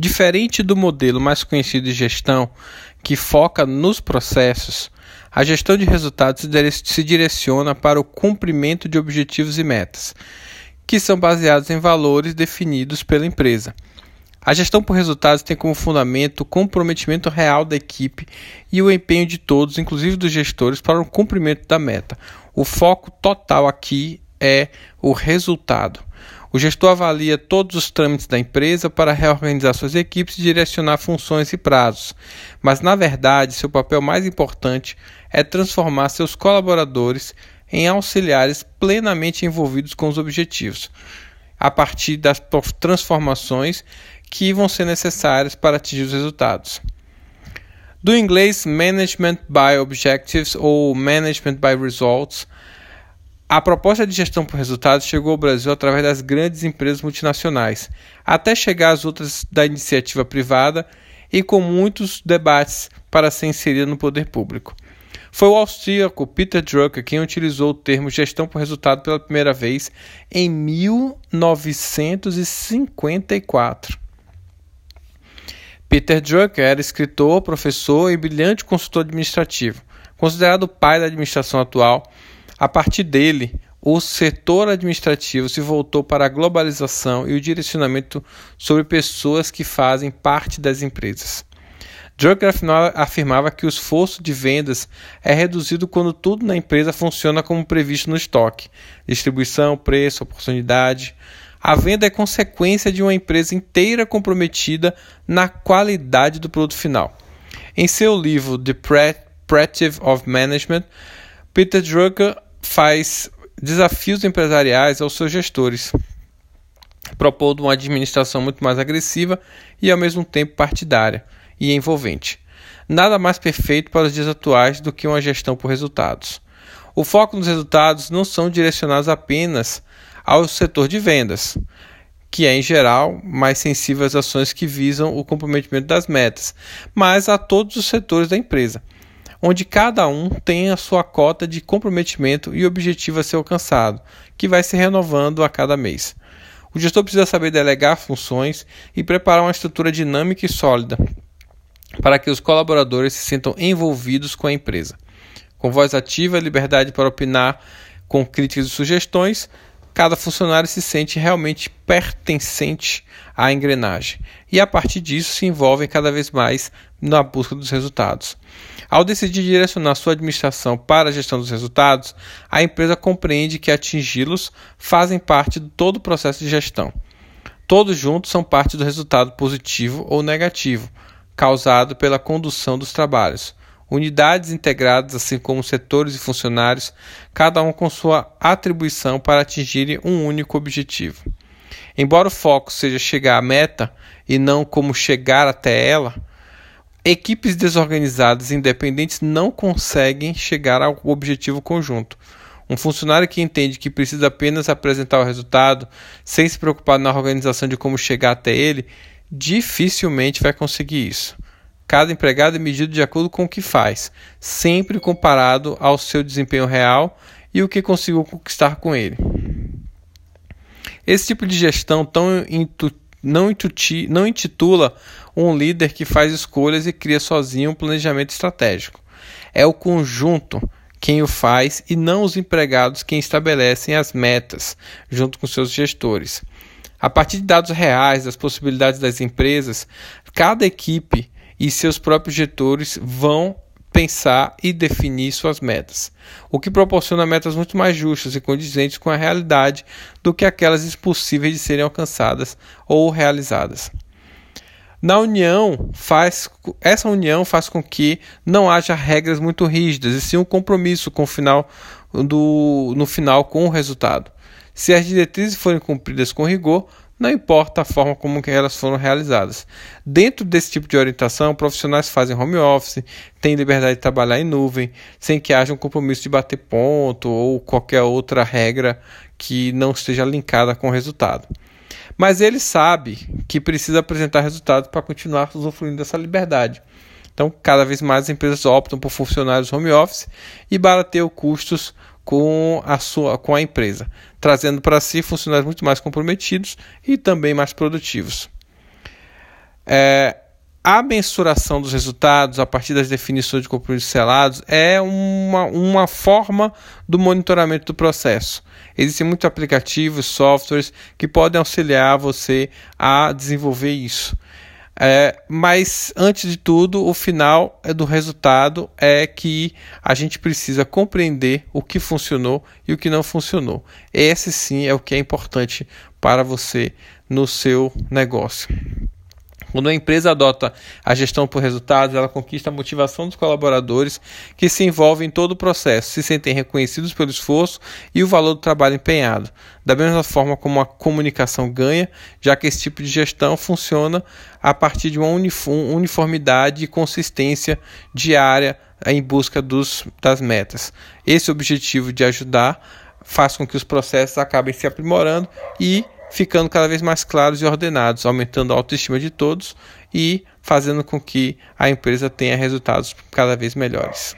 Diferente do modelo mais conhecido de gestão, que foca nos processos, a gestão de resultados se direciona para o cumprimento de objetivos e metas, que são baseados em valores definidos pela empresa. A gestão por resultados tem como fundamento o comprometimento real da equipe e o empenho de todos, inclusive dos gestores, para o cumprimento da meta. O foco total aqui é o resultado. O gestor avalia todos os trâmites da empresa para reorganizar suas equipes e direcionar funções e prazos, mas na verdade seu papel mais importante é transformar seus colaboradores em auxiliares plenamente envolvidos com os objetivos, a partir das transformações que vão ser necessárias para atingir os resultados. Do inglês Management by Objectives ou Management by Results, a proposta de gestão por resultados chegou ao Brasil através das grandes empresas multinacionais, até chegar às outras da iniciativa privada e com muitos debates para ser inserida no poder público. Foi o austríaco Peter Drucker quem utilizou o termo gestão por resultado pela primeira vez em 1954. Peter Drucker era escritor, professor e brilhante consultor administrativo, considerado o pai da administração atual a partir dele, o setor administrativo se voltou para a globalização e o direcionamento sobre pessoas que fazem parte das empresas. Drucker afirmava que o esforço de vendas é reduzido quando tudo na empresa funciona como previsto no estoque: distribuição, preço, oportunidade. A venda é consequência de uma empresa inteira comprometida na qualidade do produto final. Em seu livro The Practice of Management, Peter Drucker faz desafios empresariais aos seus gestores, propondo uma administração muito mais agressiva e ao mesmo tempo partidária e envolvente. Nada mais perfeito para os dias atuais do que uma gestão por resultados. O foco nos resultados não são direcionados apenas ao setor de vendas, que é em geral mais sensível às ações que visam o comprometimento das metas, mas a todos os setores da empresa onde cada um tem a sua cota de comprometimento e objetivo a ser alcançado, que vai se renovando a cada mês. O gestor precisa saber delegar funções e preparar uma estrutura dinâmica e sólida para que os colaboradores se sintam envolvidos com a empresa. Com voz ativa, liberdade para opinar com críticas e sugestões, cada funcionário se sente realmente pertencente à engrenagem e a partir disso se envolve cada vez mais na busca dos resultados. Ao decidir direcionar sua administração para a gestão dos resultados, a empresa compreende que atingi-los fazem parte de todo o processo de gestão. Todos juntos são parte do resultado positivo ou negativo causado pela condução dos trabalhos unidades integradas, assim como setores e funcionários, cada um com sua atribuição para atingirem um único objetivo. Embora o foco seja chegar à meta e não como chegar até ela, equipes desorganizadas e independentes não conseguem chegar ao objetivo conjunto. Um funcionário que entende que precisa apenas apresentar o resultado, sem se preocupar na organização de como chegar até ele, dificilmente vai conseguir isso. Cada empregado é medido de acordo com o que faz, sempre comparado ao seu desempenho real e o que conseguiu conquistar com ele. Esse tipo de gestão tão intu não, intuti não intitula um líder que faz escolhas e cria sozinho um planejamento estratégico. É o conjunto quem o faz e não os empregados quem estabelecem as metas junto com seus gestores. A partir de dados reais das possibilidades das empresas, cada equipe e seus próprios gestores vão pensar e definir suas metas, o que proporciona metas muito mais justas e condizentes com a realidade do que aquelas impossíveis de serem alcançadas ou realizadas. Na união faz essa união faz com que não haja regras muito rígidas e sim um compromisso com o final do no final com o resultado. Se as diretrizes forem cumpridas com rigor, não importa a forma como elas foram realizadas. Dentro desse tipo de orientação, profissionais fazem home office, têm liberdade de trabalhar em nuvem, sem que haja um compromisso de bater ponto ou qualquer outra regra que não esteja linkada com o resultado. Mas ele sabe que precisa apresentar resultados para continuar usufruindo dessa liberdade. Então, cada vez mais as empresas optam por funcionários home office e barateam custos com a sua com a empresa, trazendo para si funcionários muito mais comprometidos e também mais produtivos. É, a mensuração dos resultados a partir das definições de compromissos selados é uma, uma forma do monitoramento do processo. Existem muitos aplicativos, softwares que podem auxiliar você a desenvolver isso. É, mas antes de tudo, o final é do resultado é que a gente precisa compreender o que funcionou e o que não funcionou. Esse sim é o que é importante para você no seu negócio. Quando a empresa adota a gestão por resultados, ela conquista a motivação dos colaboradores que se envolvem em todo o processo, se sentem reconhecidos pelo esforço e o valor do trabalho empenhado. Da mesma forma como a comunicação ganha, já que esse tipo de gestão funciona a partir de uma uniformidade e consistência diária em busca dos, das metas. Esse objetivo de ajudar faz com que os processos acabem se aprimorando e ficando cada vez mais claros e ordenados, aumentando a autoestima de todos e fazendo com que a empresa tenha resultados cada vez melhores.